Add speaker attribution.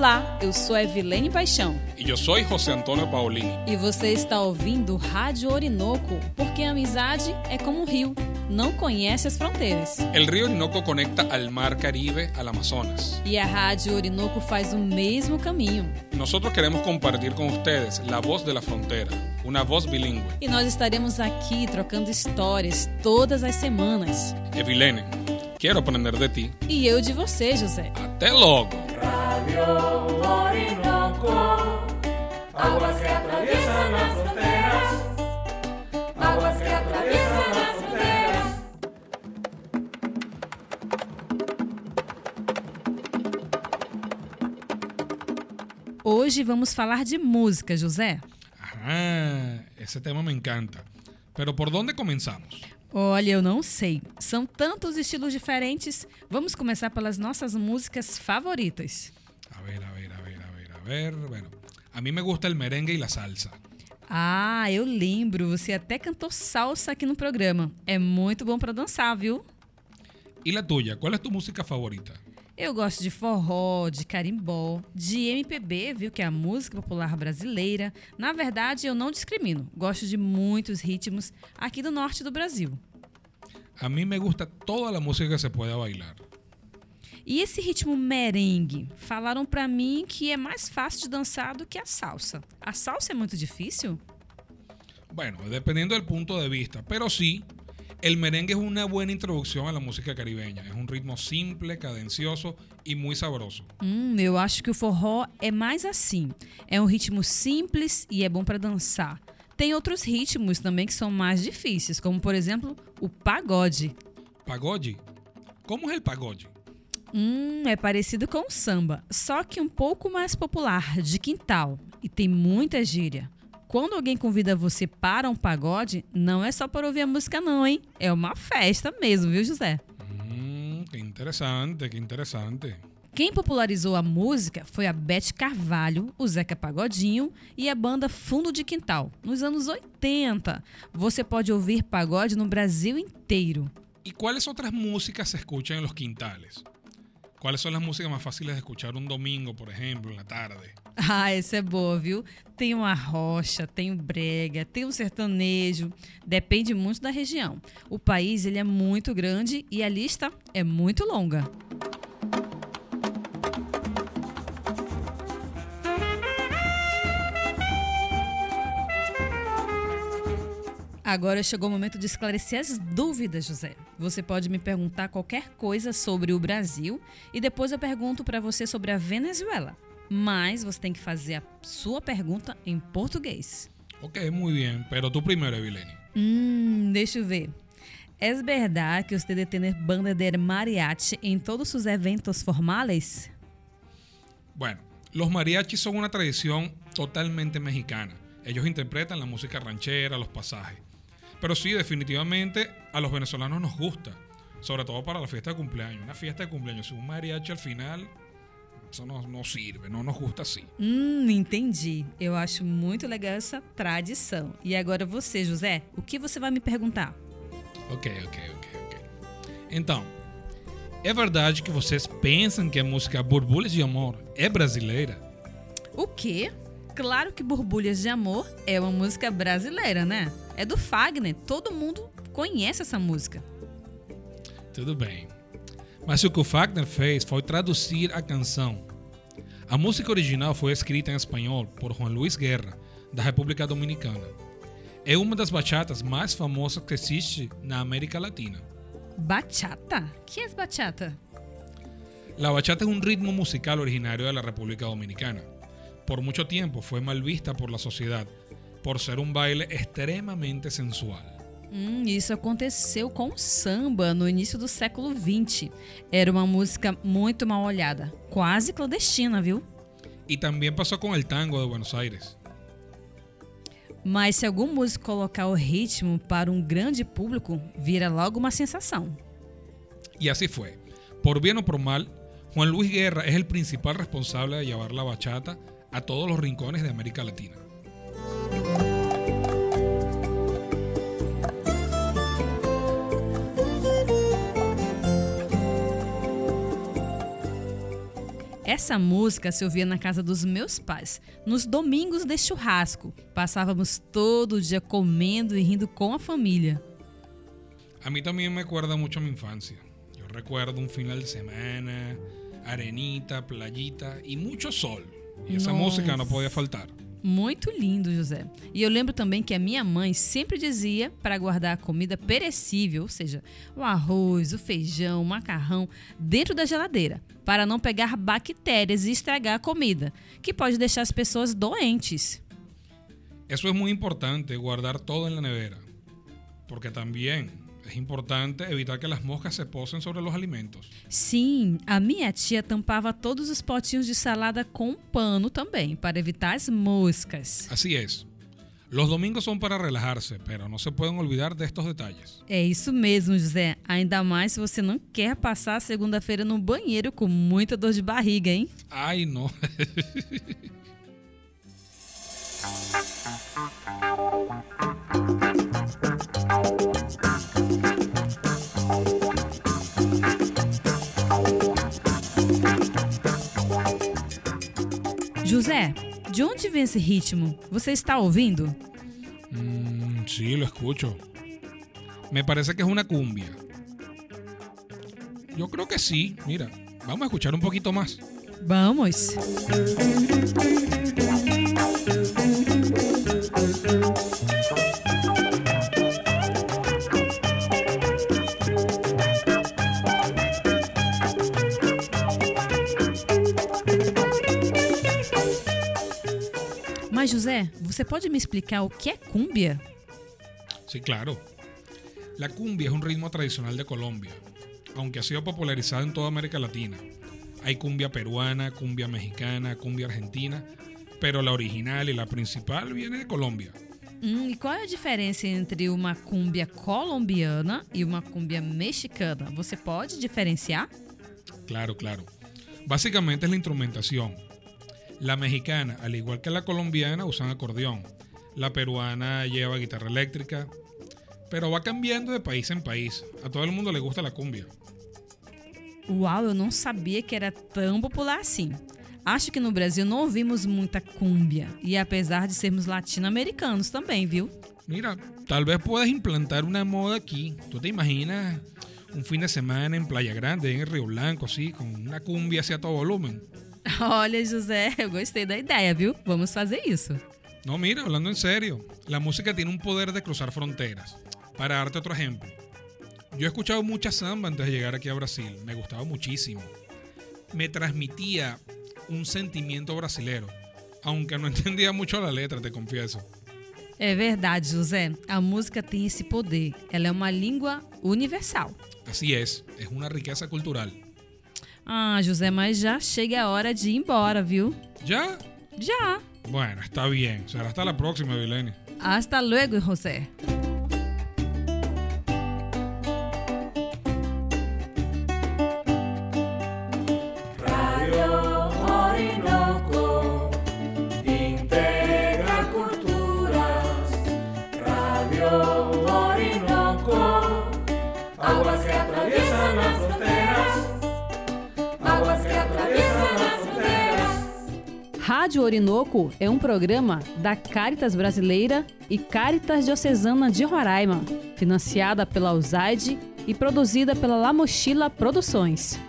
Speaker 1: Olá, eu sou Evilene Paixão
Speaker 2: E eu sou José Antônio Paulini.
Speaker 1: e você está ouvindo Rádio Orinoco, porque a amizade é como um rio, não conhece as fronteiras.
Speaker 2: El río Orinoco conecta al mar Caribe al Amazonas.
Speaker 1: E a Rádio Orinoco faz o mesmo caminho.
Speaker 2: Nosotros queremos compartir con ustedes la voz de la frontera, una voz bilingüe.
Speaker 1: E nós estaremos aqui trocando histórias todas as semanas.
Speaker 2: Evilene, quiero aprender de ti.
Speaker 1: E eu de você, José.
Speaker 2: Até logo!
Speaker 3: Radio Orinoco, aguas que atraviesan las fronteras, aguas que atraviesan las fronteras.
Speaker 1: Hoje vamos falar de música, José.
Speaker 2: Ah, ese tema me encanta. Pero ¿por dónde comenzamos?
Speaker 1: Olha, eu não sei. São tantos estilos diferentes. Vamos começar pelas nossas músicas favoritas.
Speaker 2: A ver, a ver, a ver, a ver, a ver. Bueno, a mí me gusta el merengue y la salsa.
Speaker 1: Ah, eu lembro. Você até cantou salsa aqui no programa. É muito bom para dançar, viu?
Speaker 2: ¿Y la tuya? ¿Cuál es tu música favorita?
Speaker 1: Eu gosto de forró, de carimbó, de MPB, viu? Que é a música popular brasileira. Na verdade, eu não discrimino. Gosto de muitos ritmos aqui do norte do Brasil.
Speaker 2: A mí me gusta toda la música que se pueda bailar.
Speaker 1: E esse ritmo merengue? Falaram pra mim que é mais fácil de dançar do que a salsa. A salsa é muito difícil?
Speaker 2: Bueno, dependiendo del punto de vista, pero sí, el merengue es una buena introducción a la música caribeña. Es un ritmo simple, cadencioso y muy sabroso.
Speaker 1: Hum, eu acho que o forró é mais assim. É um ritmo simples e é bom pra dançar. Tem outros ritmos também que são mais difíceis, como por exemplo o pagode.
Speaker 2: Pagode. ¿Cómo es el pagode?
Speaker 1: Hum, é parecido com o samba, só que um pouco mais popular, de quintal. E tem muita gíria. Quando alguém convida você para um pagode, não é só para ouvir a música, não, hein? É uma festa mesmo, viu, José?
Speaker 2: Mmm, qué interesante, qué interesante.
Speaker 1: Quem popularizou a música foi a Beth Carvalho, o Zeca Pagodinho e a banda Fundo de Quintal, nos anos 80. Você pode ouvir pagode no Brasil inteiro.
Speaker 2: ¿Y cuáles otras músicas se escuchan en los quintales? ¿Cuáles son las músicas más fáciles de escuchar un domingo, por ejemplo, en la tarde?
Speaker 1: Ah, essa é boa, viu? Tem uma rocha, tem o brega, tem o sertanejo. Depende muito da região. O país ele é muito grande e a lista é muito longa. Agora chegou o momento de esclarecer as dúvidas, José. Você pode me perguntar qualquer coisa sobre o Brasil e depois eu pergunto para você sobre a Venezuela. Mas você tem que fazer a sua pergunta em português.
Speaker 2: Ok, muy bien, pero tú primero, Evileni.
Speaker 1: Hum, deixa eu ver. Es verdade que usted tiene banda de mariachi em todos sus eventos formales?
Speaker 2: Bueno, los mariachis son una tradición totalmente mexicana. Ellos interpretan la música ranchera, los pasajes. Pero sí, definitivamente a los venezolanos nos gusta. Sobre todo para la fiesta de cumpleaños. Una fiesta de cumpleaños un mariachi al final, eso no, no sirve, no nos gusta así.
Speaker 1: Hum, entendi. Eu acho muito legal essa tradição. E agora você, José, o que você vai me perguntar?
Speaker 2: Ok, ok, ok, ok. Então, é verdade que vocês pensam que a música Borbulhas de Amor é brasileira?
Speaker 1: O quê? Claro que Borbulhas de Amor é uma música brasileira, né? É do Fagner. Todo mundo conhece essa música.
Speaker 2: Tudo bem. Mas o que o Fagner fez foi traduzir a canção. A música original foi escrita em espanhol por Juan Luis Guerra, da República Dominicana. É uma das bachatas mais famosas que existe na América Latina.
Speaker 1: Bachata? Que é bachata?
Speaker 2: La bachata es un ritmo musical originario de la República Dominicana. Por mucho tiempo fue mal vista por la sociedad por ser un baile extremadamente sensual.
Speaker 1: Hum, isso aconteceu com o samba no início do século XX. Era uma música muito mal olhada, quase clandestina, viu?
Speaker 2: Y también pasó con el tango de Buenos Aires.
Speaker 1: Mas se algum músico colocar o ritmo para um grande público, vira logo uma sensação.
Speaker 2: Y así fue. Por bien o por mal, Juan Luis Guerra es el principal responsable de llevar la bachata a todos los rincones de América Latina.
Speaker 1: Essa música se ouvia na casa dos meus pais, nos domingos de churrasco. Passávamos todo dia comendo e rindo com a família.
Speaker 2: A mí también me acuerda mucho a mi infancia. Yo recuerdo un final de semana, arenita, playita y mucho sol. Y esa
Speaker 1: Nossa.
Speaker 2: música no podía faltar.
Speaker 1: Muito lindo, José. E eu lembro também que a minha mãe sempre dizia para guardar a comida perecível, ou seja, o arroz, o feijão, o macarrão, dentro da geladeira, para não pegar bactérias e estragar a comida, que pode deixar as pessoas doentes.
Speaker 2: Eso es muy importante, guardar todo en la nevera. Porque también es importante evitar que las moscas se posen sobre los alimentos.
Speaker 1: Sim, a minha tia tampava todos os potinhos de salada com um pano também, para evitar as moscas.
Speaker 2: Así es. Los domingos son para relajarse, pero no se pueden olvidar de estos detalles.
Speaker 1: É isso mesmo, José. Ainda mais se você não quer passar a segunda-feira no banheiro com muita dor de barriga, hein?
Speaker 2: Ay, no.
Speaker 1: de onde vem esse ritmo? Você está ouvindo?
Speaker 2: Mm, sí, lo escucho. Me parece que es una cumbia. Yo creo que sí. Mira, vamos a escuchar un poquito más.
Speaker 1: Vamos! José, você pode me explicar o que é cúmbia?
Speaker 2: Sí, claro. La cumbia es un ritmo tradicional de Colombia, aunque ha sido popularizado en toda América Latina. Hay cumbia peruana, cumbia mexicana, cumbia argentina, pero la original y la principal viene de Colombia.
Speaker 1: Hum, e qual é a diferença entre uma cúmbia colombiana e uma cúmbia mexicana? Você pode diferenciar?
Speaker 2: Claro, claro. Básicamente es la instrumentación. La mexicana, al igual que la colombiana, usan acordeón. La peruana lleva guitarra eléctrica, pero va cambiando de país en país. A todo el mundo le gusta la cumbia.
Speaker 1: Uau, eu não sabia que era tão popular assim. Acho que no Brasil não ouvimos muita cúmbia. E apesar de sermos latino-americanos também, viu?
Speaker 2: Mira, tal vez puedas implantar una moda aquí. ¿Tú te imaginas un fin de semana en Playa Grande, en el Río Blanco, así, con una cumbia hacia todo volumen?
Speaker 1: Olha, José, eu gostei da ideia, viu? Vamos fazer isso.
Speaker 2: No, mira, hablando en serio, la música tiene un poder de cruzar fronteras. Para darte otro ejemplo, yo he escuchado mucha samba antes de llegar aquí a Brasil, me gustaba muchísimo. Me transmitía un sentimiento brasilero, aunque no entendía mucho la letra, te confieso.
Speaker 1: É verdade, José. A música tem esse poder. Ela é uma língua universal.
Speaker 2: Así es, es una riqueza cultural.
Speaker 1: Ah, José, mas já chega a hora de ir embora, viu?
Speaker 2: ¿Ya?
Speaker 1: Já.
Speaker 2: Bueno, está bien. Será hasta la próxima, Vileni.
Speaker 1: Hasta luego, José. Rádio Orinoco é um programa da Caritas Brasileira e Caritas Diocesana de Roraima, financiada pela USAID e produzida pela La Mochila Produções.